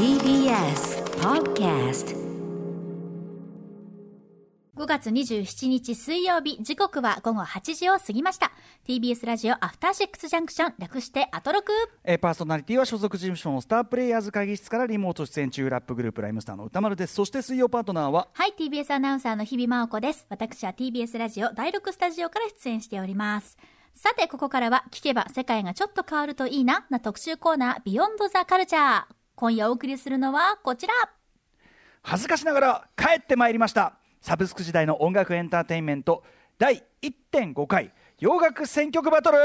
TBS Podcast 5月27日水曜日、時刻は午後8時を過ぎました。TBS ラジオアフターシックスジャンクション、略してアトロク。えーパーソナリティは所属事務所のスタープレイヤーズ会議室からリモート出演中ラップグループライムスターの歌丸ですそして水曜パートナーは？はい、TBS アナウンサーの日々真央子です。私は TBS ラジオ第6スタジオから出演しております。さて、ここからは聞けば世界がちょっと変わるといいな、な特集コーナー、ビヨンドザカルチャー。今夜お送りするのはこちら。恥ずかしながら帰ってまいりましたサブスク時代の音楽エンターテインメント第1.5回洋楽選曲バトル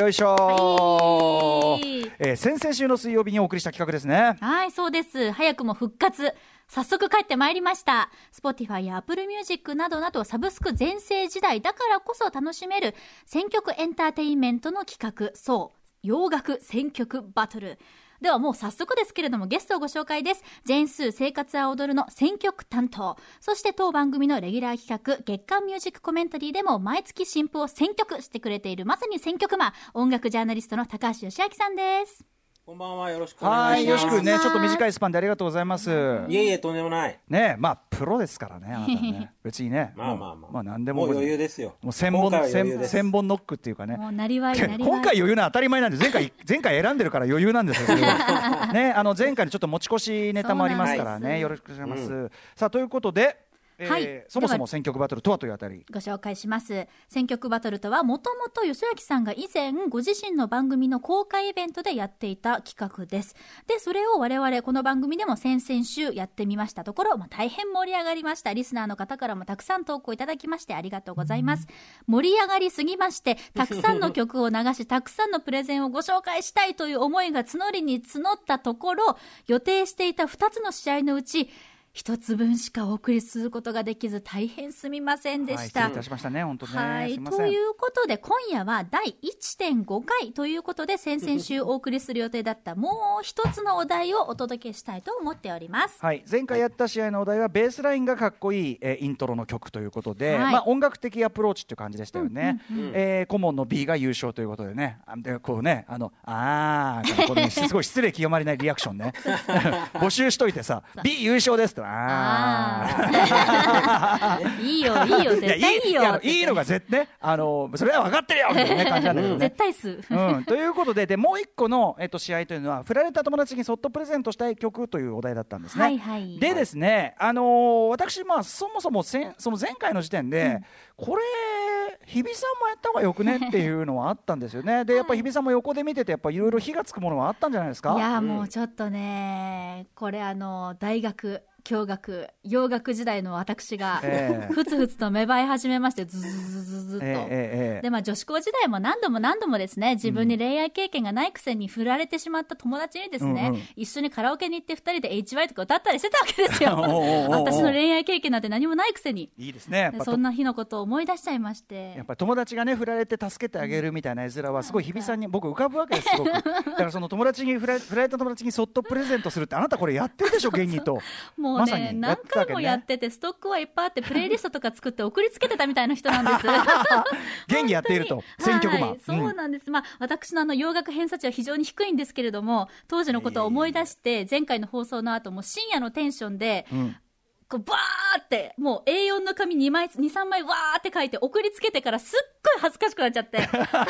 よいしょ、はいえー先々週の水曜日にお送りした企画ですねはい、そうです。早くも復活。早速帰ってまいりました。Spotify や Apple Music などなどサブスク全盛時代だからこそ楽しめる選曲エンターテインメントの企画、そう、洋楽選曲バトル。ではもう早速ですけれどもゲストをご紹介です。ジェーンスー生活は踊るの選曲担当。そして当番組のレギュラー企画月刊ミュージックコメンタリーでも毎月新譜を選曲してくれているまさに選曲マン、音楽ジャーナリストの高橋義明さんです。こんばんは、よろしくおはい願いします。よろしくね。ちょっと短いスパンでありがとうございます。いえいえ、とんでもない。ねまあプロですからねあなたはね。別にね。まあまあまあ。まあ何でも。もう余裕ですよ。もう千本千本ノックっていうかね。もうなりわい。今回余裕な当たり前なんで前回 前回選んでるから余裕なんですよ ねあの前回のちょっと持ち越しネタもありますからね。よろしくお願いします、さあということで、えーはいそもそも選曲バトルとはというあたりご紹介します。選曲バトルとは、もともと吉明さんが以前、ご自身の番組の公開イベントでやっていた企画です。で、それを我々、この番組でも先々週やってみましたところ、まあ、大変盛り上がりました。リスナーの方からもたくさん投稿いただきまして、ありがとうございます。盛り上がりすぎまして、たくさんの曲を流し、たくさんのプレゼンをご紹介したいという思いが募りに募ったところ、予定していた2つの試合のうち、一つ分しかお送りすることができず大変すみませんではい、した。失礼いたしましたね本当ね、はい。すいということで、今夜は第1.5回ということで、先々週お送りする予定だったもう一つのお題をお届けしたいと思っております。はい、前回やった試合のお題はベースラインがかっこいい、えーイントロの曲ということで、はい。まあ、音楽的アプローチっていう感じでしたよね、えー顧問の B が優勝ということでね。あでこうねあのあーからこのすごい失礼極まりないリアクションね。募集しといてさ B 優勝ですってああーいいよ、いいよ、ー絶対いいよ。やいいのが絶対あのそれは分かってるよみたいなね感じなんだけどね絶対数。うん、ということででもう一個の、えっと、試合というのは振られた友達にそっとプレゼントしたい曲というお題だったんですね。はいはいでですね、あのー私、まあ、そもそもせんその前回の時点で、これ日比さんもやった方がよくねっていうのはあったんですよね。で やっぱ日比さんも横で見ててやっぱいろいろ火がつくものはあったんじゃないですか？いや、もうちょっとね、これあの、大学、教学、洋楽時代の私が、ええふつふつと芽生え始めまして、ずずずずずっと。で、まあ女子校時代も何度も何度もですね、自分に恋愛経験がないくせに振られてしまった友達にですね、うんうん一緒にカラオケに行って二人で HY とか歌ったりしてたわけですよ。私の恋愛経験なんて何もないくせに。いいですねそんな日のことを思い出しちゃいましてやっ。ぱり友達がね振られて助けてあげるみたいな絵面はすごい日比さんに僕浮かぶわけですすごく だからその友達に振ら振られた友達にそっとプレゼントするってあなたこれやってるでしょ 現にともうまさね、にや何回もやってて、ストックはいっぱいあって、プレイリストとか作って送りつけてたみたいな人なんです。現にやっていると 選曲マン、はい、そうなんです。まあ、私のあの、洋楽偏差値は非常に低いんですけれども、当時のことを思い出して、前回の放送の後も深夜のテンションで、んこう、バーって、もう A4 の紙2枚、2、3枚わーって書いて送りつけてからすっごい恥ずかしくなっちゃって、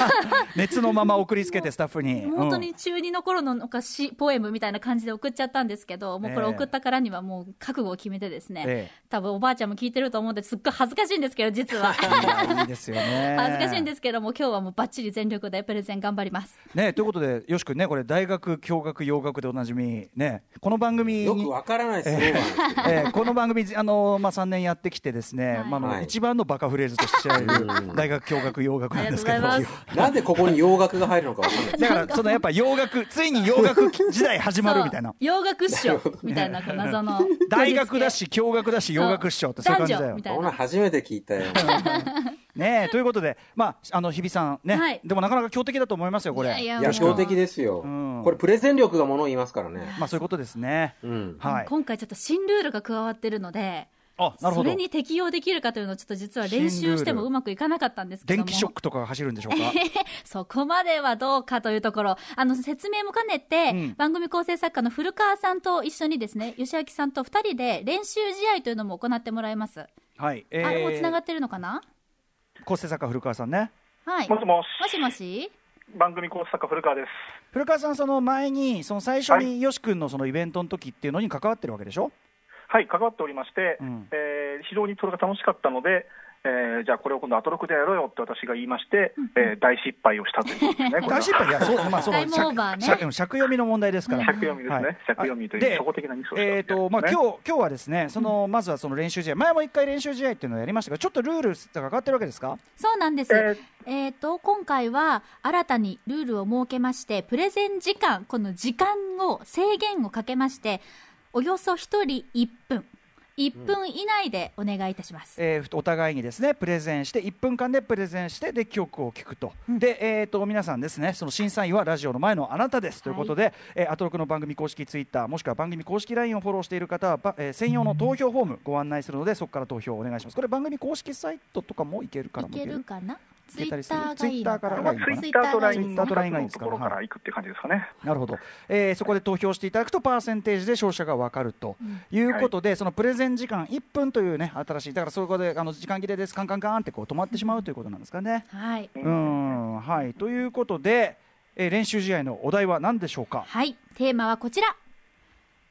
熱のまま送りつけてスタッフに。本当うん。に中2の頃のなんか詩、ポエムみたいな感じで送っちゃったんですけど、もうこれええ。送ったからにはもう覚悟を決めてですね、ええ。多分おばあちゃんも聞いてると思うんですっごい恥ずかしいんですけど、実は。いやいいですよね。恥ずかしいんですけども、今日はもうバッチリ全力でプレゼン頑張ります。ねということでよし君ねこれ大学教学洋楽でおなじみねこの番組によくわからないですえーこの番組あの、まあ、3年やってきてですね、はいまああのはい一番のバカフレーズとして知られる大学教学洋楽なんですけどなんでここに洋楽が入るのかわかんない。だからそのやっぱ洋楽ついに洋楽時代始まるみたいな洋楽っしょみたいな謎の 大学だし教学だし洋楽師匠ってそういう感じだよ男女み。たいこんなな初めて聞いたよ。ねということで、まあ、あの日比さんね、はいでもなかなか強敵だと思いますよこれいや強敵ですよん。これプレゼン力がものを言いますからね。まあそういうことですね。うん。はい。今回ちょっと新ルールが加わってるのであなるほど。それに適用できるかというのをちょっと実は練習してもうまくいかなかったんですけども。電気ショックとかが走るんでしょうか？そこまではどうかというところ、あの、説明も兼ねて、うん。番組構成作家の古川さんと一緒にですね、吉明さんと二人で練習試合というのも行ってもらいます。はい、えあれも繋がーっ、てるのかな？構成作家古川さんね。はい。もしもし、もしもし？番組構成作家古川です。古川さんその前にその最初によし君のそのイベントの時っていうのに関わってるわけでしょ？はい、関わっておりまして、うん。えー非常にそれが楽しかったので、えーじゃあこれを今度アトロクでやろうよって私が言いまして、えー大失敗をしたということですね。大失敗いやそうまあそのタイムオーバーね尺読みの問題ですから。尺読みですね、はい。尺読みといでう初歩的なミスをしたえーとまあ、ね今日今日はですねその、まずはその練習試合。前も一回練習試合っていうのをやりましたがちょっとルールが変わってるわけですか？そうなんです。ええーっ、と、今回は新たにルールを設けまして、プレゼン時間、この時間を、制限をかけまして、およそ1人1分。1分以内でお願いいたします。えーお互いにですねプレゼンして1分間でプレゼンしてで曲を聴くと、で、えー、と皆さんですねその審査員はラジオの前のあなたです。ということで、えーアトロクの番組公式ツイッターもしくは番組公式 LINE をフォローしている方は、ばえー専用の投票フォームご案内するのでそこから投票をお願いします。これ番組公式サイトとかもいけるからいけもいけるるかな？ツイッターツイッターからながいいのかな？ツイッターとツイッターと LINE がいい2ですか？らつのところから行くって感じですかね。なるほど、えーそこで投票していただくとパーセンテージで勝者が分かるということで、そのプレゼン時間1分というね新しいだからそこであの時間切れですカンカンカンってこう止まってしまうということなんですかね。はい。うーんはいということで、えー練習試合のお題は何でしょうか？はい。テーマはこちら。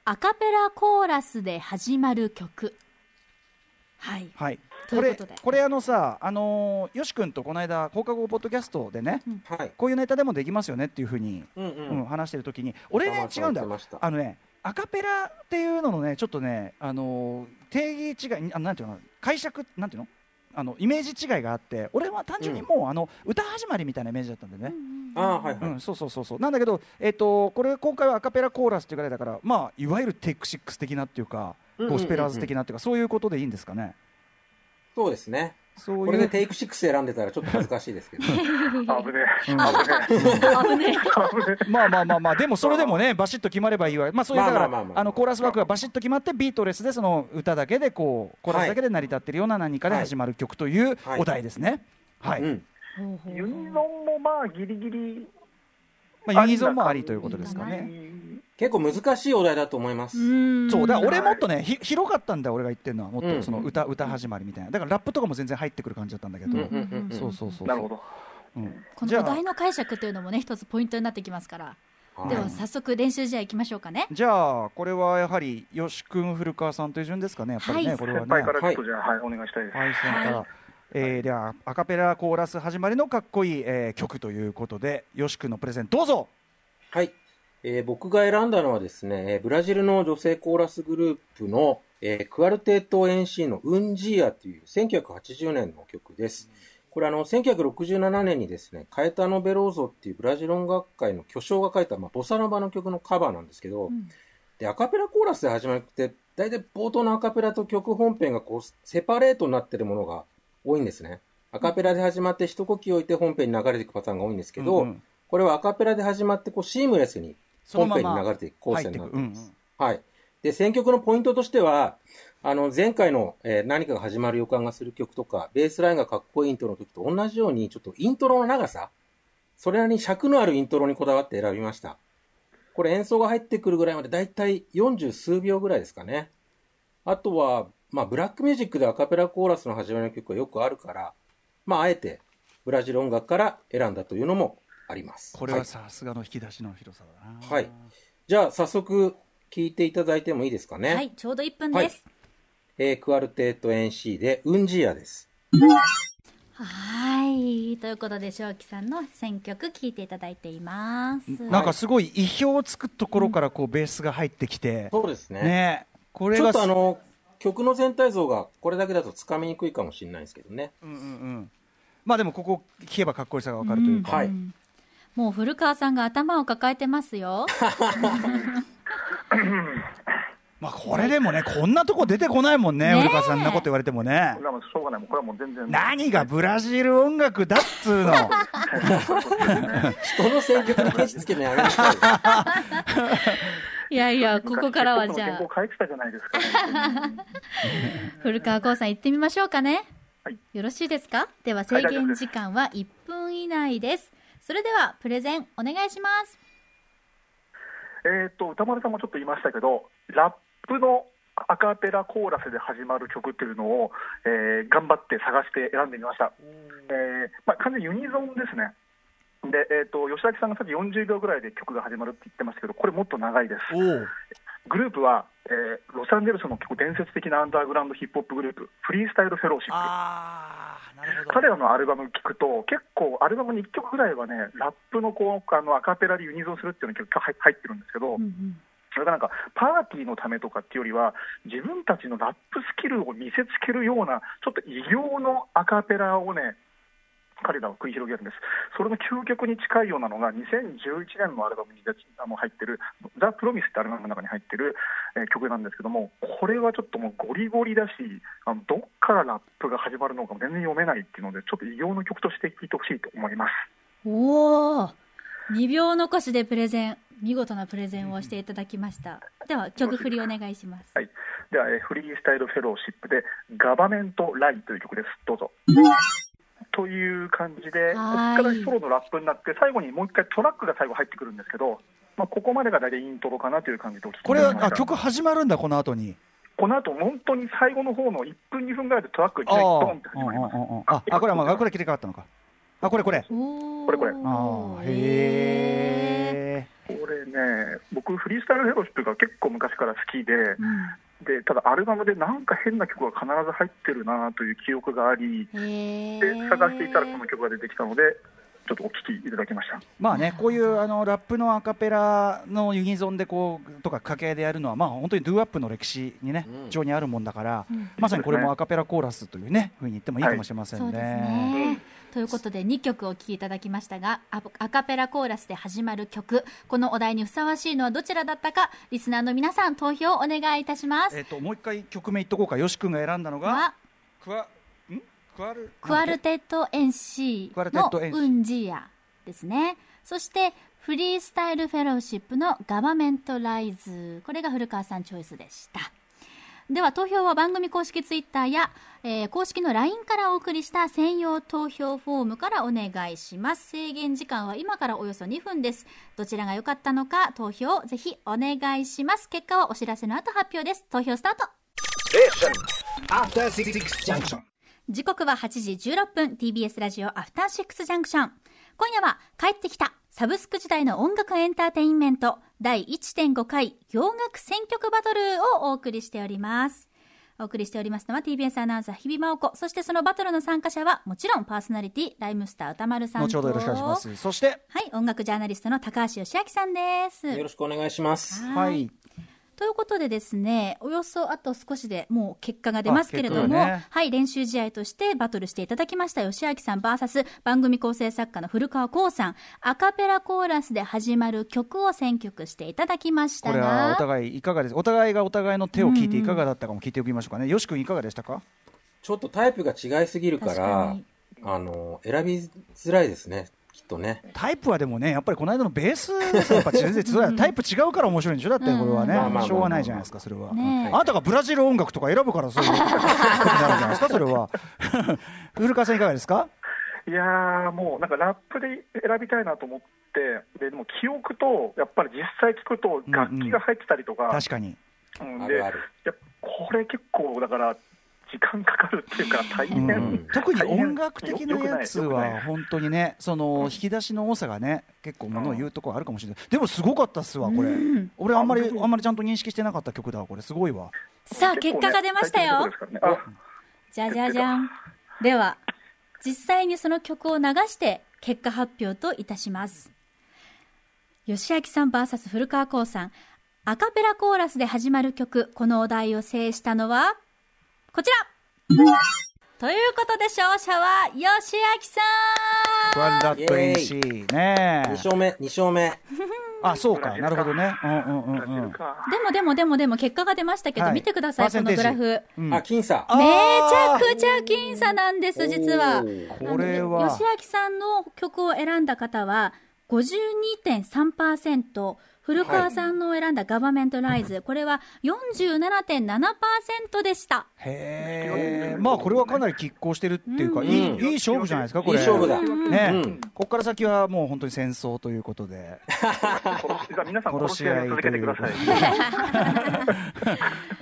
アカペラコーラスで始まる曲。はい。はい。これこれあのさあのーよし君とこの間放課後ポッドキャストでね、はい。こういうネタでもできますよねっていうふうに、うんううんん。話してる時に俺ね違うんだよ。あのねアカペラっていうののねちょっとねあのー定義違いあのなんていうの解釈なんていうのあのイメージ違いがあって俺は単純にもう、あの歌始まりみたいなイメージだったんでね、ああ、はいはい。うん、そうそうそうそう。なんだけど、えっとこれ今回はアカペラコーラスっていうぐらいだからまあいわゆるテイクシックス的なっていうか、うんうんうんうん。ゴスペラーズ的なっていうかそういうことでいいんですかね？そうですね。そういう。これでテイク6選んでたらちょっと恥ずかしいですけど。あ 危ねえ、うん。危ねえ、危ね。まあまあまあまあでもそれでもねバシッと決まればいいわまあそういうだからまあのコーラスワークがバシッと決まってビートレスでその歌だけでこうコーラスだけで成り立ってるような何かで始まる曲というはい。お題ですね。はい、ユニゾンもまあギリギリまあ、ユニゾンもありということですかね結構難しいお題だと思います。ん。そうだから俺もっとねひ広かったんだよ俺が言ってるのはもっうん。とその歌,、歌始まりみたいな。だからラップとかも全然入ってくる感じだったんだけど、うんうんうんうん。そうそうそうなるほど。うん。このお題の解釈というのもね、一つポイントになってきますから。はい。では早速練習試合行きましょうかね。じゃあこれはやはり吉君古川さんという順ですかねやっぱりね、はい。これはね。先輩からちょっとじゃあ、はい、お願いしたいです。はい先輩から、えーではアカペラコーラス始まりのかっこいい、えー曲ということで吉君のプレゼンどうぞ。はい。えー僕が選んだのはですね、えーブラジルの女性コーラスグループの、えークアルテット NC のウンジーアという1980年の曲です。これあの、1967年にですね、カエタノ・ベローゾっていうブラジル音楽界の巨匠が書いた、まあ、ボサノバの曲のカバーなんですけど、うんで、アカペラコーラスで始まるって、大体冒頭のアカペラと曲本編がこう、セパレートになってるものが多いんですね。アカペラで始まって一呼吸置いて本編に流れていくパターンが多いんですけど、うんうんこれはアカペラで始まってこうシームレスに本編に流れていく構成になっています。はい。で、選曲のポイントとしては、あの、前回の、えー何かが始まる予感がする曲とか、ベースラインがかっこいいイントロの時と同じように、ちょっとイントロの長さ、それなりに尺のあるイントロにこだわって選びました。これ演奏が入ってくるぐらいまでだいたい40数秒ぐらいですかね。あとは、まあ、ブラックミュージックでアカペラコーラスの始まりの曲がよくあるから、まあ、あえて、ブラジル音楽から選んだというのもあります。これはさすがの引き出しの広さだなはいじゃあ、早速、聞いていただいてもいいですかね。はい、ちょうど1分です。えークアルテット NC で、ウンジアです。はい。ということで、正気さんの選曲聞いていただいています。なんかすごい意表をつくところからこうベースが入ってきて、そうですね。ねこれちょがっとあの、曲の全体像がこれだけだとつかみにくいかもしれないですけどね。うんうんうんまあでもここ聞けばかっこよさがわかるというか、はいんもう古川さんが頭を抱えてますよ。まあこれでもねこんなとこ出てこないもんね古川さんなこと言われてもねこれはもうしょうがない、もうこれはもう全然。何がブラジル音楽だっつうの？人の選曲にケチつけなさい。いやいや、ここからはじゃあ昔結構、書いてたじゃないですか、ね。古川光さん行ってみましょうかね。はいよろしいですか？では制限時間は1分以内です。それでは、プレゼンお願いします。えっと、歌丸さんもちょっと言いましたけど、ラップのアカペラコーラスで始まる曲っていうのを、えー頑張って探して選んでみました。えーまあ、完全にユニゾンですね。で、えっと吉崎さんがさっき40秒ぐらいで曲が始まるって言ってましたけど、これもっと長いです。グループは、えーロサンゼルスの結構伝説的なアンダーグラウンドヒップホップグループ、フリースタイルフェローシップ。ああなるほど彼らのアルバム聴くと、結構アルバムに1曲ぐらいはね、ラップのこうあのアカペラでユニゾンするっていうのが入ってるんですけど、うんうんそれがなんかパーティーのためとかっていうよりは、自分たちのラップスキルを見せつけるような、ちょっと異形のアカペラをね、彼らは繰り広げるんです。それの究極に近いようなのが、2011年のアルバムに出あの入ってる、ザ・プロミスってアルバムの中に入ってる、えー曲なんですけども、これはちょっともうゴリゴリだし、あのどっからラップが始まるのかも全然読めないっていうので、ちょっと異形の曲として聴いてほしいと思います。おお2秒残しでプレゼン、見事なプレゼンをしていただきました。では、曲振りお願いします。はい、では、えーフリースタイルフェローシップで、ガバメント・ライという曲です。どうぞ。という感じで、ここはいからソロのラップになって、最後にもう一回トラックが最後入ってくるんですけど、まあ、ここまでが大体イントロかなという感じでお聞きいたこれだきましたはあ曲始まるんだこの後に。この後本当に最後の方の1分、2分ぐらいでトラックがドンって始まります。ああこれはまあこれ切り替わったのか。あこれこれ。これこれ。ああへえこれね、僕、フリースタイルフェローシップが結構昔から好きで、うんでただアルバムでなんか変な曲が必ず入ってるなという記憶があり、へでー探していたらこの曲が出てきたので、ちょっとお聴きいただきました。まあねこういうあのラップのアカペラのユニゾンでこうとか掛け合いでやるのはまあ本当にドゥーアップの歴史にねうん非常にあるもんだから、うんまさにこれもアカペラコーラスというねふうに言ってもいいかもしれませんね。ね。ということで2曲お聴きいただきましたがアアカペラコーラスで始まる曲。このお題にふさわしいのはどちらだったかリスナーの皆さん投票お願いいたします。えっ、ともう一回曲名言っとこうか。よし君が選んだのがはクワん？クワルクアルテットアルテッのウンジアですね。そしてフリースタイルフェローシップのガバメントライズ。これが古川さんチョイスでしたでは投票は番組公式ツイッターや、えー公式の LINE からお送りした専用投票フォームからお願いします。制限時間は今からおよそ2分です。どちらが良かったのか投票をぜひお願いします。結果はお知らせの後発表です。投票スタート.時刻は8時16分。TBS ラジオアフターシックスジャンクション今夜は帰ってきたサブスク時代の音楽エンターテインメント第1.5回洋楽選曲バトルをお送りしております。お送りしておりますのは TBS アナウンサー日比真央子。そしてそのバトルの参加者はもちろんパーソナリティライムスター歌丸さんと。後ほどよろしくお願いします。そしてはい音楽ジャーナリストの高橋義明さんです。よろしくお願いします。はいということでですね、およそあと少しでもう結果が出ますけれども、ね。はい、練習試合としてバトルしていただきました吉明さん VS 番組構成作家の古川光さん、アカペラコーラスで始まる曲を選曲していただきましたこれはおが、互いいかがです？お互いがお互いの手を聞いていかがだったかも聞いておきましょうかねよし君いかがでしたか？ちょっとタイプが違いすぎるか確らあの、選びづらいですね、きっとね。タイプはでもねやっぱりこの間のベースですよ。やっぱ全然それはタイプ違うから面白いんでしょ？だってこれはうんねしょうがないじゃないですかそれは、ねえ。あなたがブラジル音楽とか選ぶからそういうことになるんじゃないですか それは。古川さんいかがですか？いやー、もうなんかラップで選びたいなと思って、ででも記憶と、やっぱり実際聞くと、楽器が入ってたりとか、確かに。うんであるある。いやこれ結構、だから、時間かかるっていうか、大変、うん。特に音楽的なやつは本当にねその引き出しの多さがね結構ものを言うところあるかもしれない。でもすごかったっすわこれ。うん。俺あんまりあんまりちゃんと認識してなかった曲だわこれ。すごいわ。さあ、結果が出ましたよ。ね。じゃじゃじゃん。では、実際にその曲を流して結果発表といたします。吉明さん VS 古川光さん。アカペラコーラスで始まる曲、このお題を制したのは、こちら。ということで勝者は、吉明さクワンダットイエーイ。NC ね2勝目、2勝目。あそうか。なるほどね。うんうんうんうんでもでもでもでも結果が出ましたけど、はい。見てください、このグラフ。うん。あ、僅差。あめちゃくちゃ僅差なんです、実は。これは。吉明さんの曲を選んだ方は52.3%古川さんの選んだガバメントライズ、これは47.7%でした。へえまあこれはかなり拮抗してるっていうか、うん。いいいい勝負じゃないですかこれ。いい勝負だ。ね、うん。ここから先はもう本当に戦争ということで。殺しじゃあ皆さん殺し合いを続けてください。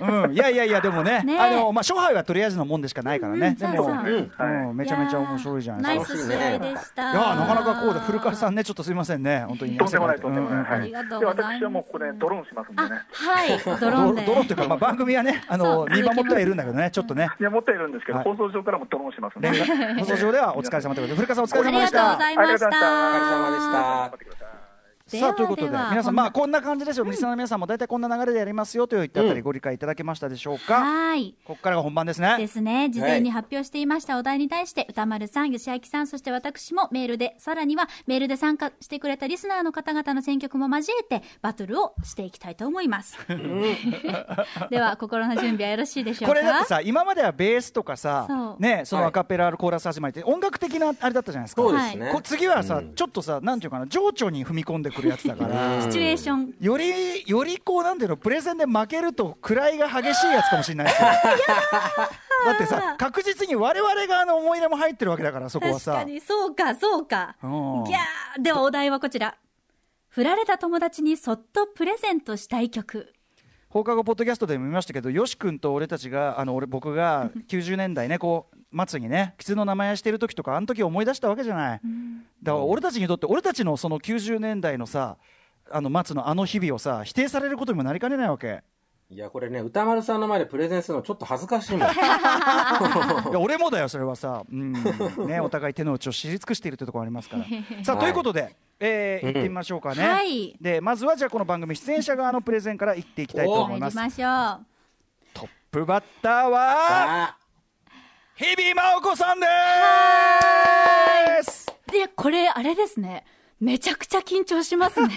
うん。いやいやいやでもね。ね。あのまあ勝敗はとりあえずのもんでしかないからね、うんでもそうそう。うん。うん。めちゃめちゃ面白いじゃないナイですか。ス試合でした。いやーなかなかこうで古川さんねちょっとすみませんね。本当に。とんでもないとんでもない。うんはい。ありがとうでございます私はもうここでドローンしますんであね。、はい、ドロドーンドロっていうか、まあ、番組はねあの見守ってはいるんだけどねちょっとね。いや持っているんですけど、はい。放送上からもドローンしますんで。放送上ではお疲れ様ということで古川さんお疲れありがとう様でしたございましありがとうございた。お疲れ様でした。頑張ってくださあということで皆さんこんなま。あこんな感じですよ、リスナーの皆さんも大体こんな流れでやりますよといったあたりご理解いただけましたでしょうか、はい。ここからが本番ですね。ですね。事前に発表していましたお題に対して、歌丸さん、吉明さん、そして私もメールで、さらにはメールで参加してくれたリスナーの方々の選曲も交えて、バトルをしていきたいと思います。では、心の準備はよろしいでしょうか？これだってさ今まではベースとかさねそのはい。アカペラコーラス始まりって音楽的なあれだったじゃないですか。そうですね。こ次はさ、うん。ちょっとさなんていうかな情緒に踏み込んでくるやつだから。シチュエーション。よりよりこうなんていうのプレゼンで負けると位が激しいやつかもしれないですよ。だってさ確実に我々側の思い入れも入ってるわけだからそこはさ。確かに、そうか、そうか。うん。ギャー。ではお題はこちら。振られた友達にそっとプレゼントしたい曲。放課後ポッドキャストでも見ましたけどよし君と俺たちがあの俺僕が90年代ねこう末にね狐の名前してる時とかあの時思い出したわけじゃない、だから俺たちにとって俺たちのその90年代のさあの末のあの日々をさ否定されることにもなりかねないわけ。いや、これね、歌丸さんの前でプレゼンするのちょっと恥ずかしいもん。いや俺もだよそれはさ、うん。ね、お互い手の内を知り尽くしているというところありますから。さあはい。ということで、えー、行ってみましょうかね、はい。でまずはじゃあこの番組出演者側のプレゼンから行っていきたいと思います。参りましょう。トップバッターはあ。日比真央子さんでーすで、これ、あれですね。めちゃくちゃ緊張しますね。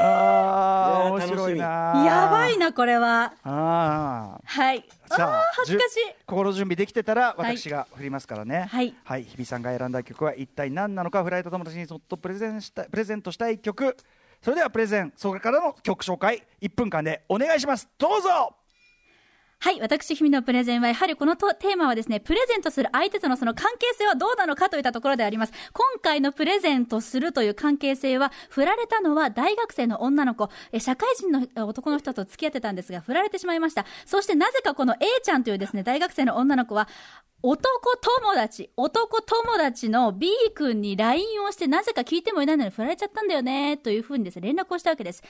ああ、面白いな。やばい。な、これは。ああ。はい。あさあー、恥ずかしい。心準備できてたら、はい私が振りますからね。はいはい、日比さんが選んだ曲は一体何なのか、フライト友達にそっとプレゼンした、プレゼントしたい曲。それではプレゼン、それからの曲紹介、1分間でお願いします。どうぞ。はい。私、ひみのプレゼンは、やはりこのテーマはですね、プレゼントする相手とのその関係性はどうなのかといったところであります。今回のプレゼントするという関係性は、振られたのは大学生の女の子、え社会人の男の人と付き合ってたんですが、振られてしまいました。そしてなぜかこの A ちゃんというですね、大学生の女の子は、男友達、男友達の B 君に LINE をして、なぜか聞いてもいないのに振られちゃったんだよね、というふうにですね、連絡をしたわけです。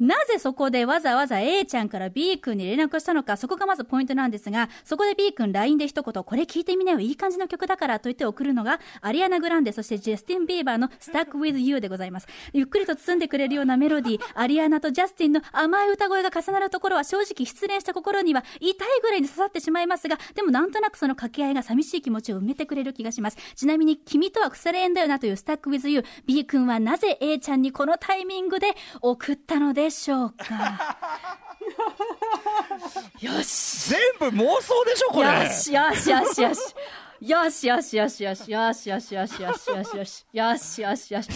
なぜそこでわざわざ A ちゃんから B 君に連絡をしたのか、そこがまずポイントなんですが、そこで B 君 LINE で一言、これ聞いてみなよ、いい感じの曲だからと言って送るのが、アリアナ・グランデ、そしてジャスティン・ビーバーの Stuck with You でございます。ゆっくりと包んでくれるようなメロディー、アリアナとジャスティンの甘い歌声が重なるところは正直失恋した心には痛いぐらいに刺さってしまいますが、でもなんとなくその掛け合いが寂しい気持ちを埋めてくれる気がします。ちなみに、君とは腐れ縁だよなという Stuck with You、B 君はなぜ A ちゃんにこのタイミングで送ったのでしょうか？よし。全部妄想でしょこれ。よしよしよしよし。よしよしよしよしよしよしよしよしよしよしよしよしよし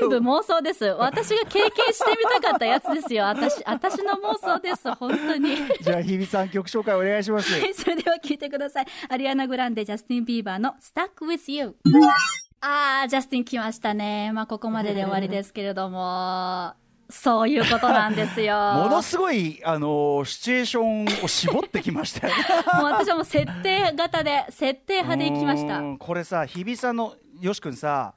全部妄想です。私が経験してみたかったやつですよ。私私の妄想です。本当に。じゃあ日比さん曲紹介お願いします。は いそれでは聞いてください。アリアナ・グランデジャスティン・ビーバーの「Stuck with You」あージャスティン来ましたね。まあここまでで終わりですけれどもそういうことなんですよ ものすごい、あのーシチュエーションを絞ってきましたよね。もう私はもう設定型で設定派でいきましたうんこれさ、日比さんの、よし君さ、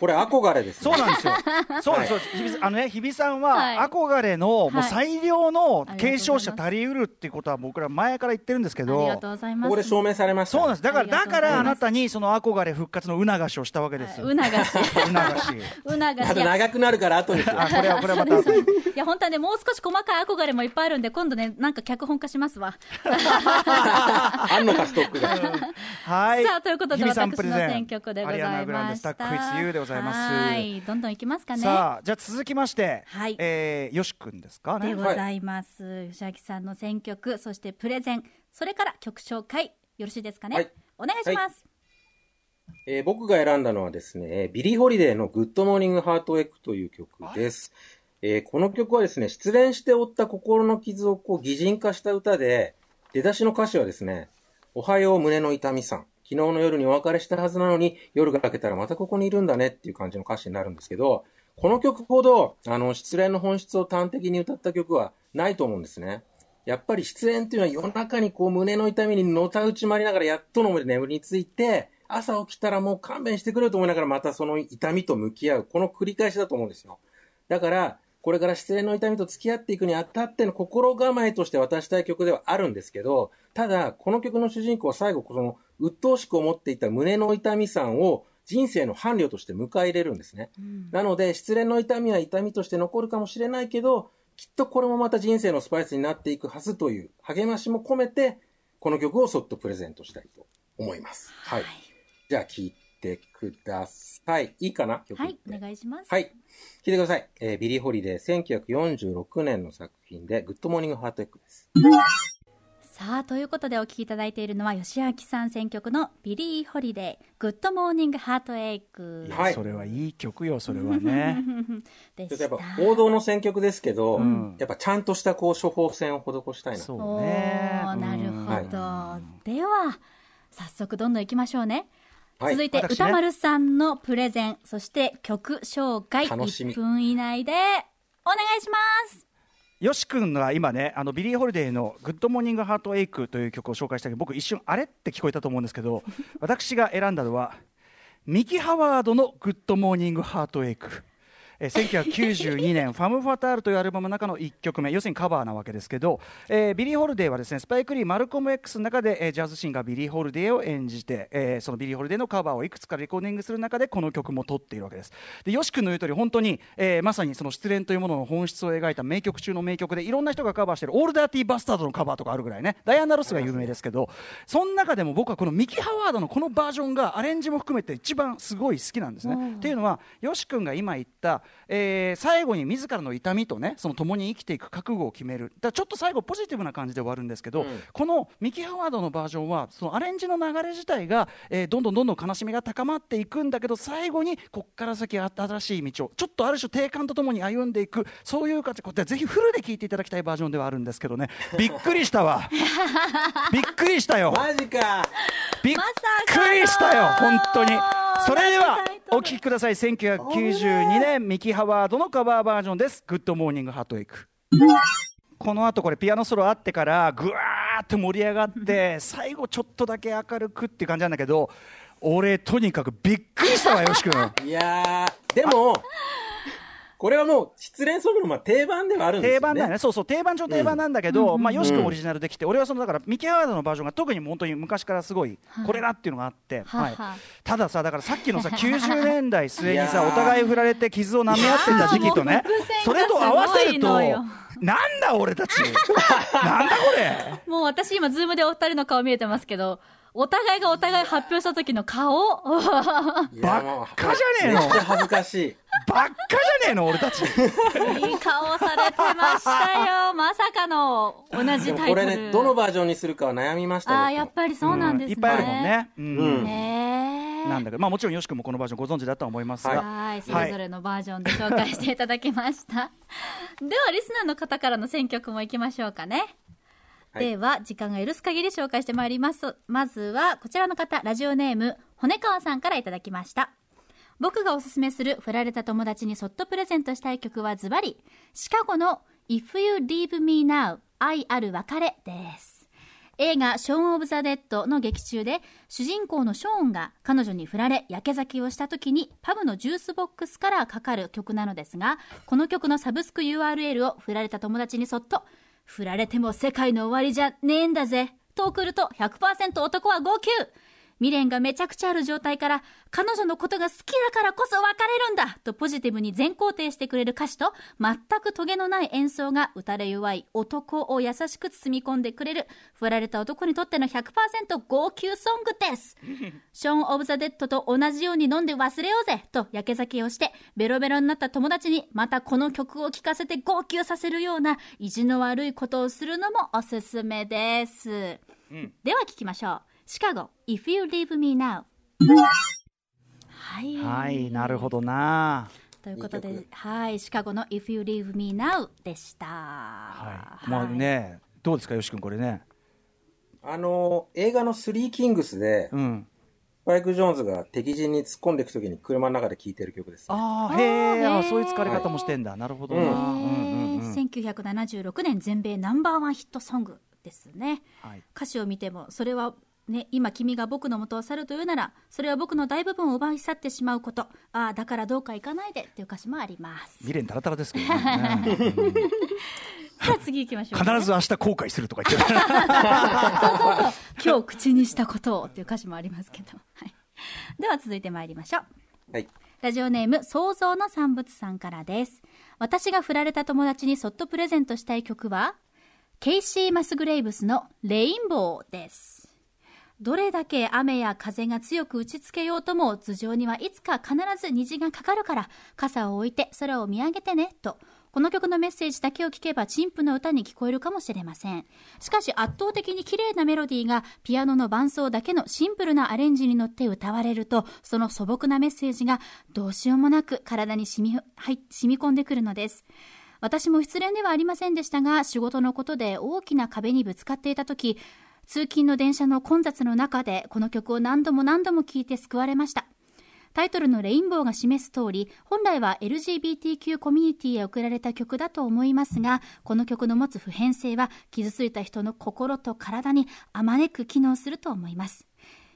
これ憧れです、そうなんですよ。そうです、そうです。日比さんあのね、日比さんは、はい憧れの、もうはい最良の継承者足りうるっていうことは僕ら前から言ってるんですけありがどと、うございますここで証明されました。そうなんです。だから、だからあなたにその憧れ復活の促しをしたわけですよ。うながし。促し。うながし。あと長くなるから後にしようあ、これは、これはまた。いや、本当はね、もう少し細かい憧れもいっぱいあるんで、今度ね、なんか脚本化しますわ。あんのか、ストックが。はい。さあ、ということで、日比さん私プレゼンの選曲でございアリアナグランデました。ざいます。はい。どんどんいきますかね。さあ、じゃあ続きまして、はいえー、よし君ですかね。でございます。吉明さんの選曲、そしてプレゼン、それから曲紹介、よろしいですかね。はいお願いします。えー僕が選んだのはですね、えービリー・ホリデーの Good Morning Heartache という曲です。えーこの曲はですね、失恋して負った心の傷をこう擬人化した歌で、出だしの歌詞はですね、おはよう胸の痛みさん。昨日の夜にお別れしたはずなのに、夜が明けたらまたここにいるんだねっていう感じの歌詞になるんですけど、この曲ほど、あの、失恋の本質を端的に歌った曲はないと思うんですね。やっぱり失恋っていうのは夜中にこう胸の痛みにのたうち回りながらやっとの思いで眠りについて、朝起きたらもう勘弁してくれと思いながらまたその痛みと向き合う。この繰り返しだと思うんですよ。だから、これから失恋の痛みと付き合っていくにあたっての心構えとして渡したい曲ではあるんですけど、ただ、この曲の主人公は最後、その、鬱陶しく思っていた胸の痛みさんを人生の伴侶として迎え入れるんですね。なので、失恋の痛みは痛みとして残るかもしれないけど、きっとこれもまた人生のスパイスになっていくはずという励ましも込めて、この曲をそっとプレゼントしたいと思います。はい。じゃあ聴いてください。いいかな？曲はい、お願いします。はい。聞いてください。えービリー・ホリデー、1946年の作品で、 Good Morning Heartache です。さあ、ということでお聴きいただいているのは、芳朗さん選曲のビリー・ホリデー、 Good Morning Heartacheグ。はいそれはいい曲よそれはね でちょっとやっぱ。王道の選曲ですけど、んやっぱちゃんとしたこう処方箋を施したいな。そうおねーなるうんほど。では、早速どんどん行きましょうね。はい。続いて、私ね。宇多丸さんのプレゼン、そして曲紹介、楽しみ。1分以内でお願いします。よし君が今ねあのビリー・ホリデーの「 Good Morning Heartache」という曲を紹介したけど僕一瞬あれって聞こえたと思うんですけど 私が選んだのはミキ・ハワードの「 Good Morning Heartache」えー1992年「ファム・ファタール」というアルバムの中の1曲目要するにカバーなわけですけど、えービリー・ホルデーはですねスパイク・リーマルコム X の中で、えージャズシンガービリー・ホリデーを演じて、えーそのビリー・ホリデーのカバーをいくつかレコーディングする中でこの曲も録っているわけです。でよし君の言う通り本当に、えーまさにその失恋というものの本質を描いた名曲中の名曲でいろんな人がカバーしてる「オールダーティー・バスタード」のカバーとかあるぐらいね。ダイアナ・ロスが有名ですけどその中でも僕はこのミキ・ハワードのこのバージョンがアレンジも含めて一番すごい好きなんですね。っていうのはよし君が今言った、えー最後に自らの痛みとねその共に生きていく覚悟を決める。だちょっと最後ポジティブな感じで終わるんですけど、うん。このミキ・ハワードのバージョンはそのアレンジの流れ自体が、えーどんどんどんどん悲しみが高まっていくんだけど最後にこっから先新しい道をちょっとある種定感とともに歩んでいく。そういう形これぜひフルで聴いていただきたいバージョンではあるんですけどね。びっくりしたわ。びっくりしたよ。マジか。びっくりしたよ。本当にそれではお聴きください。1992年ミキ・ハワードのカバーバージョンです「 Good Morning Heartache」この後これピアノソロあってからぐわーって盛り上がって最後ちょっとだけ明るくっていう感じなんだけど俺とにかくびっくりしたわよし君。いやー、でも、これはもう失恋ソングのまあ定番ではあるんですよね。定番だよね、そうそう、定番上定番なんだけど、まあ、よし君うんオリジナルできて、俺はそのだから、ミキ・ハワードのバージョンが特に本当に昔からすごい、これだっていうのがあって、はいははたださ、だからさっきのさ、90年代末にさ、お互い振られて傷を舐め合ってた 時期とねそれと合わせると、なんだ俺たち、なんだこれ。もう私今、ズームでお二人の顔見えてますけど、お互いがお互い発表した時の顔ばっかじゃねえの恥ずかしい。ばっかじゃねえの、俺たち。いい顔されてましたよ。まさかの同じタイトル。これね、どのバージョンにするかは悩みましたあやっぱりそうなんですね。いっぱいあるもん。ね。ううんん。へえ。なんだけど、まあもちろんよし君もこのバージョンご存知だとは思いますが、はい、それぞれのバージョンで紹介していただきました。では、リスナーの方からの選曲もいきましょうかね。では、時間が許す限り紹介してまいります。まずは、こちらの方、ラジオネーム、骨川さんからいただきました。僕がおすすめする振られた友達にそっとプレゼントしたい曲はズバリ、シカゴの If You Leave Me Now 愛ある別れです。映画、ショーン・オブ・ザ・デッドの劇中で、主人公のショーンが彼女に振られ、やけ酒をした時に、パブのジュースボックスからかかる曲なのですが、この曲のサブスク URL を振られた友達にそっと、振られても世界の終わりじゃねえんだぜ、と送ると100%男は号泣。未練がめちゃくちゃある状態から、彼女のことが好きだからこそ別れるんだとポジティブに全肯定してくれる歌詞と、全くトゲのない演奏が打たれ弱い男を優しく包み込んでくれる、振られた男にとっての100%号泣ソングです。ショーン・オブ・ザ・デッドと同じように飲んで忘れようぜとやけ酒をして、ベロベロになった友達にまたこの曲を聴かせて号泣させるような意地の悪いことをするのもおすすめです。では聞きましょう。シカゴ、If You Leave Me Now。はい。はいなるほどな。ということでいい曲、はい、シカゴの If You Leave Me Now でした。はい。まあねどうですかよし君これね。あの、映画のスリーキングスで、うん。スパイク・ジョーンズが敵陣に突っ込んでいくときに車の中で聴いてる曲です、ね。ああへえそういう使われ方もしてんだ。なるほどうん。うんうん1976年全米ナンバーワンヒットソングですね。はい。歌詞を見ても、それは、ね、今君が僕の元を去るというなら、それは僕の大部分を奪い去ってしまうこと。ああ、だからどうか行かないでっていう歌詞もあります。未練タラタラですけどね、うん さあ次行きましょう、必ず明日後悔するとか言ってる 今日口にしたことをっていう歌詞もありますけど。はい。では続いて参りましょう。はい。ラジオネーム、創造の産物さんからです。私が振られた友達にそっとプレゼントしたい曲は、ケイシー・マスグレイブスのレインボーです。どれだけ雨や風が強く打ちつけようとも頭上にはいつか必ず虹がかかるから傘を置いて空を見上げてねと。この曲のメッセージだけを聞けば陳腐な歌に聞こえるかもしれません。しかし圧倒的に綺麗なメロディーがピアノの伴奏だけのシンプルなアレンジに乗って歌われるとその素朴なメッセージがどうしようもなく体に染み,、はい、染み込んでくるのです。私も失恋ではありませんでしたが仕事のことで大きな壁にぶつかっていた時通勤の電車の混雑の中でこの曲を何度も何度も聴いて救われました。タイトルのレインボーが示す通り本来は LGBTQ コミュニティへ送られた曲だと思いますがこの曲の持つ普遍性は傷ついた人の心と体にあまねく機能すると思います。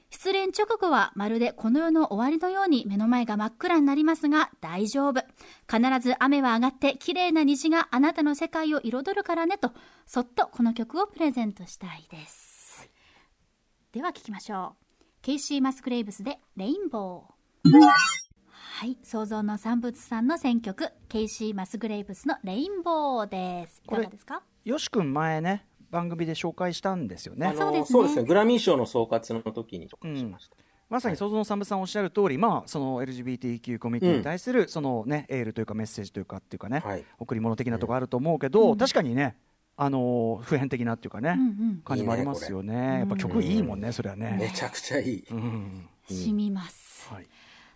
失恋直後はまるでこの世の終わりのように目の前が真っ暗になりますが大丈夫。必ず雨は上がって綺麗な虹があなたの世界を彩るからねとそっとこの曲をプレゼントしたいです。では聞きましょう。ケイシー・マスクレイブスでレインボー。はい創造の産物さんの選曲ケイシー・マスグレイブスのレインボーです。いかがですか？よし君前ね番組で紹介したんですよね。そうですね。そうですね。グラミー賞の総括の時に紹介しました。まさに想像の三部さんおっしゃる通り、まあその LGBTQ コミュニティに対するそのね、エールというかメッセージというかっていうかね、はい。贈り物的なところあると思うけど、確かにねあのー普遍的なっていうかね、うんうん。感じもありますよね。やっぱ曲いいもんね、それはめね。ちゃくちゃいい。うん。染みます、はい。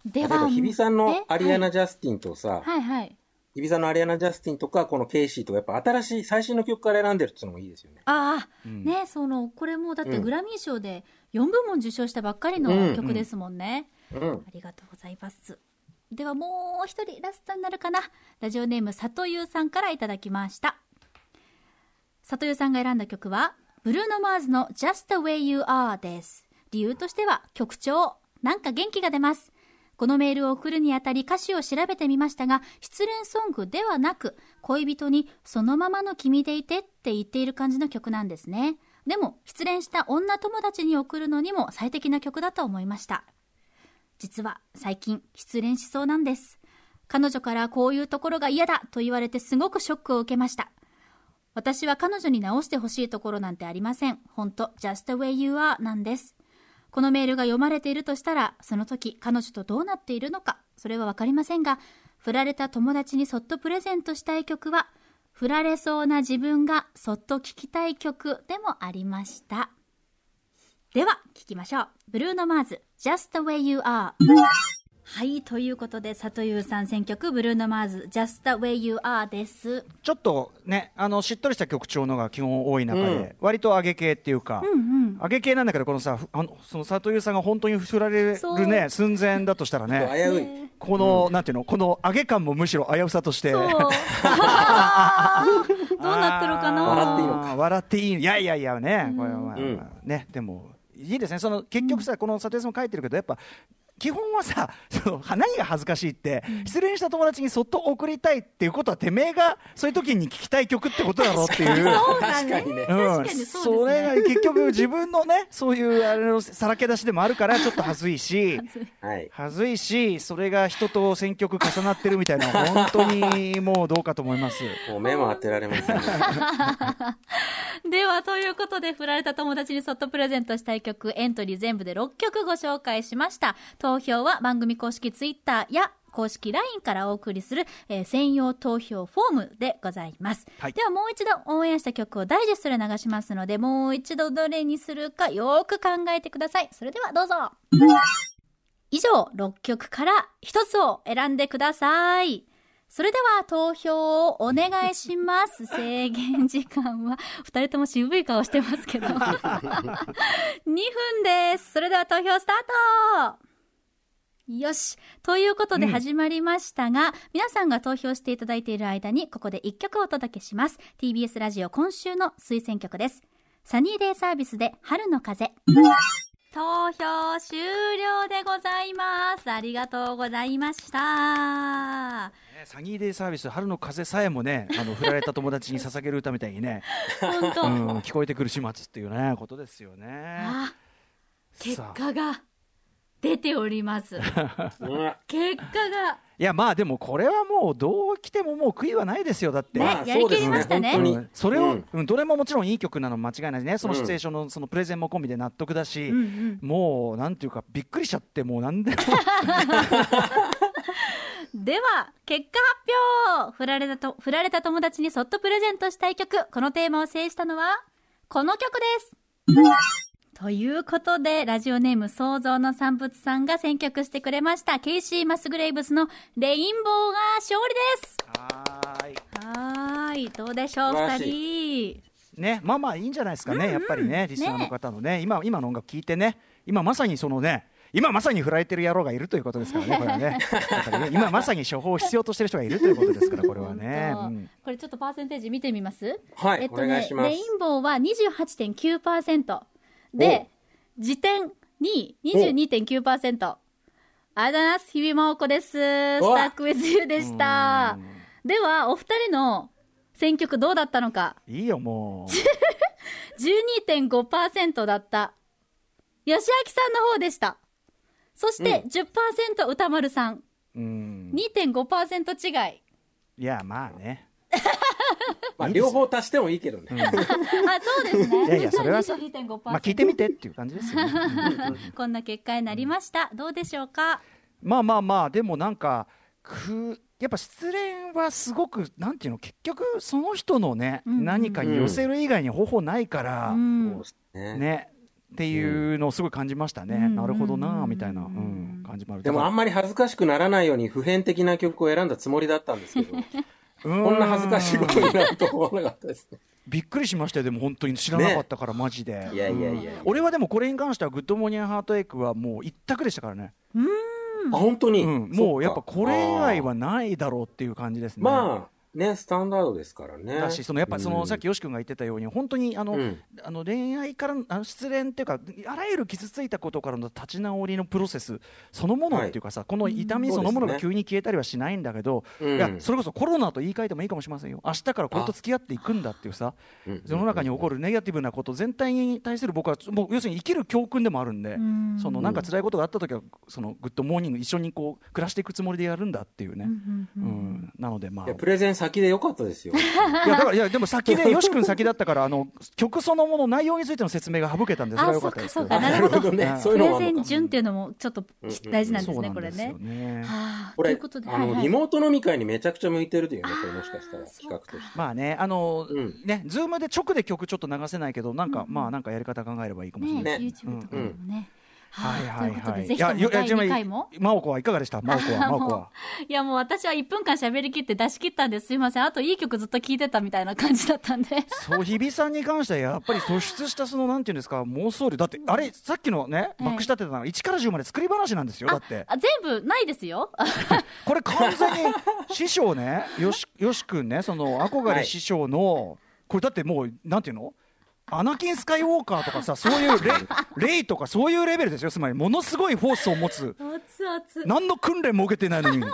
では日比さんのえアリアナ・はいジャスティンとさ、はいはい。日比さんのアリアナ・ジャスティンとか、このケイシーとか、やっぱ新しい、最新の曲から選んでるっていうのもいいですよね。ああ、うん。ねそのこれもだってうん。グラミー賞で4部門受賞したばっかりの曲ですもんね、うん。ありがとうございます。ではもう一人ラストになるかな。ラジオネーム里優さんからいただきました里優さんが選んだ曲はブルーノ・マーズの Just the Way You Are です理由としては曲調なんか元気が出ますこのメールを送るにあたり歌詞を調べてみましたが失恋ソングではなく恋人にそのままの君でいてって言っている感じの曲なんですねでも失恋した女友達に送るのにも最適な曲だと思いました実は最近失恋しそうなんです。彼女からこういうところが嫌だと言われてすごくショックを受けました。私は彼女に直してほしいところなんてありません。ほんと、just the way you are なんです。このメールが読まれているとしたら、その時彼女とどうなっているのか、それはわかりませんが、振られた友達にそっとプレゼントしたい曲は、振られそうな自分がそっと聴きたい曲でもありました。では、聞きましょう。ブルーノ・マーズ、Just the way you are。はい、ということで、里優さん選曲、ブルーノ・マーズ、Just the way you are です。ちょっとねあのしっとりした曲調のが基本多い中で、うん割と上げ系っていうか。うんうん。上げ系なんだけどこのさふあのその佐藤さんが本当に振られるね寸前だとしたら危ねうい。ねこの、なんていうのこの上げ感もむしろ危うさとしてそう。どうなってるかな？笑っていいのか笑っていいいやいやいやねこれはまあ、うんねでもいいですねその結局さ、この佐藤さんも書いてるけどやっぱ基本はさ その何が恥ずかしいって、失恋した友達にそっと送りたいっていうことはてめえがそういう時に聴きたい曲ってことだろうっていう。そかにねそ。れが結局自分のねそういうあれのさらけ出しでもあるから ちょっと恥ずいしはい。恥ずいしそれが人と選曲重なってるみたいな本当にもうどうかと思いますもう目も当てられませんね。では、ということで、振られた友達にそっとプレゼントしたい曲、エントリー全部で6曲ご紹介しました。投票は番組公式ツイッターや公式 LINE からお送りする、えー専用投票フォームでございます。はいではもう一度オンエアした曲をダイジェストで流しますので、もう一度どれにするかよーく考えてください。それではどうぞ。以上、6曲から1つを選んでください。それでは投票をお願いします。制限時間は、二人とも渋い顔してますけど。2分です。それでは投票スタートよし。ということで始まりましたが、皆さんが投票していただいている間に、ここで1曲お届けします。TBS ラジオ今週の推薦曲です。サニーデイサービスで春の風。投票終了でございます。ありがとうございました。ねサニーデイサービス春の風さえもねあの振られた友達に捧げる歌みたいにね、本当、うん、聞こえてくる始末っていうねことですよね。あ、結果が出ております。うん結果が。いやまあでもこれはもうどう来てももう悔いはないですよだって。ねまあやりきりましたねそうですうんそれを、うんうんどれももちろんいい曲なの間違いないねそのシチュエーションのそのプレゼンも込みで納得だし、うんうん。もうなんていうかびっくりしちゃってもうなんでもでは、結果発表振られたと、振られた友達にそっとプレゼントしたい曲、このテーマを制したのは、この曲です。ということで、ラジオネーム創造の産物さんが選曲してくれました、ケイシー・マスグレイブスのレインボーが勝利です。はーい。はーい、どうでしょう、二し人。ねまあまあいいんじゃないですかね、やっぱりねリスナーの方のね。今今の音楽聞いてね今まさにそのね今まさに振られてる野郎がいるということですからね これはね。ね今まさに処方を必要としてる人がいるということですからこれはね、うん。これちょっとパーセンテージ見てみます？はいえっとねお願いし、ます。レインボーは28.9%で、時点2位22.9%。ありがとうございます。日比真央子です。スタわックウィズユーでした。では、お二人の選曲どうだったのか。いいよも12.5% だった。吉明さんの方でした。そして、10%歌丸さん。ううん2.5%違い。いやまあねまあ、両方足してもいいけどね。あ、そうですね。いやいやそれはさ22.5%まあ聞いてみてっていう感じですよね、うん。こん。な結果になりました。どうでしょうかまあまあまあでもなん。かくやっぱ失恋はすごくなん。ていうの結局その人のね、うん。何かに寄せる以外に方法ないから、うん。ね。ねっていうのをすごい感じましたね、うん。なるほどなうん。みたいな、うん、感じもあるでもあん。まり恥ずかしくならないように普遍的な曲を選ん。だつもりだったん。ですけど、ここんな恥ずかしいことになると思わなかったですね。びっくりしましたよ。でも本当に知らなかったから、マジで。いやいやいやいや。うん。俺はでもこれに関しては Good Morning Heartache はもう一択でしたからね、あ、本当に、うん、もうやっぱこれ以外はないだろうっていう感じですね。まあ、ね、スタンダードですからね。だしそのやっぱその、うん。さっきよし君が言ってたように本当にあの、うん。あの恋愛からのあの失恋っていうかあらゆる傷ついたことからの立ち直りのプロセスそのものっていうかさ、この痛みそのものが急に消えたりはしないんだけど、うん。いやそれこそコロナと言い換えてもいいかもしれませんよ。明日からこれと付き合っていくんだっていうさうん。世の中に起こるネガティブなこと全体に対する僕はもう要するに生きる教訓でもあるんで、んそのなんか辛いことがあった時はその Good Morning 一緒にこう暮らしていくつもりでやるん。だっていうね、うんなのでまあプレゼン先でよかったですよ。いやだからいやでも先で よし君先だったからあの曲そのもの内容についての説明が省けたんでそれはあ、良そうか、かったですけどそうか。なるほど。ねプレゼン順っていうのもちょっと大事なんですね、これね。ことれいうことで、あの、リモート飲み会にめちゃくちゃ向いてるというね、これもしかしたら企画として。まあねあのうんねズームで直で曲ちょっと流せないけどなんかまあなんかやり方考えればいいかもしれない。YouTube とかでもね。はいは、はいいはい。ということで、ぜひとも第2回も。真央子はいかがでした？真央子は 真央子は。いや、もう私は1分間喋り切って出し切ったんです。すいません。あといい曲ずっと聴いてたみたいな感じだったんで。そう日比さんに関してはやっぱり突出したそのなんていうんですか妄想量だってあれさっきのねええまくし立てたのが1から10まで作り話なんですよだってあ、全部ないですよ。これ完全に師匠ねよしよし君ねその憧れ師匠の、これだってもうなんていうの？アナキン・スカイウォーカーとかさそういうレ レイとかそういうレベルですよ。つまりものすごいフォースを持つ。何の訓練も受けてないのに。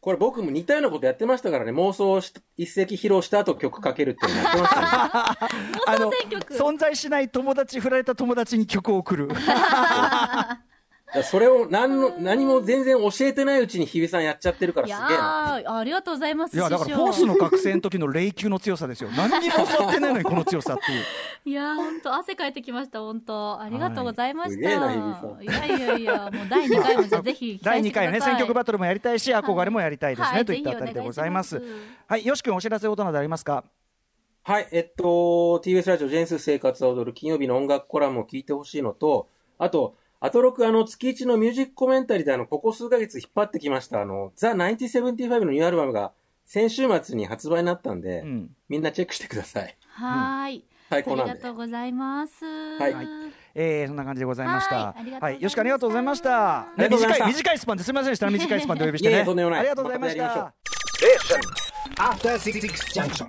これ僕も似たようなことやってましたからね、妄想をし一石披露した後曲かけるっていうのやってましたね。あの選曲。存在しない友達振られた友達に曲を送るそれを何の、何も全然教えてないうちに日比さんやっちゃってるからいやすげえな。ー、ありがとうございます。いやだからフォースの覚醒の時の霊級の強さですよ何にも教わってないのにこの強さっていう いやー、本当汗かいてきました、本当ありがとうございました。はいすげえな日比いやいやいや、もう第2回もじゃあ ぜひ期第2待してください。回のね選曲バトルもやりたいし憧れもやりたいですね、はいといったあたりでございますぜひお願いしますはいよし君お知らせことなどありますか？はい、えっと、TBS ラジオジェンス生活を踊る金曜日の音楽コラムを聞いてほしいのと、あと、アトロクあの月一のミュージックコメンタリーであの、ここ数ヶ月引っ張ってきましたあの、ザ・1975のニューアルバムが先週末に発売になったんで、うんみんなチェックしてください。はーい。あり最高なんで。がとうございます。はいえー、そんな感じでございました。はいありがとうございましたよしかありがとうございました。ありがとうございました短い短いスパンですみませんでした。短いスパンでお呼びしてね。ありがとうございましまたやりましょうた。Station. After Six Junction.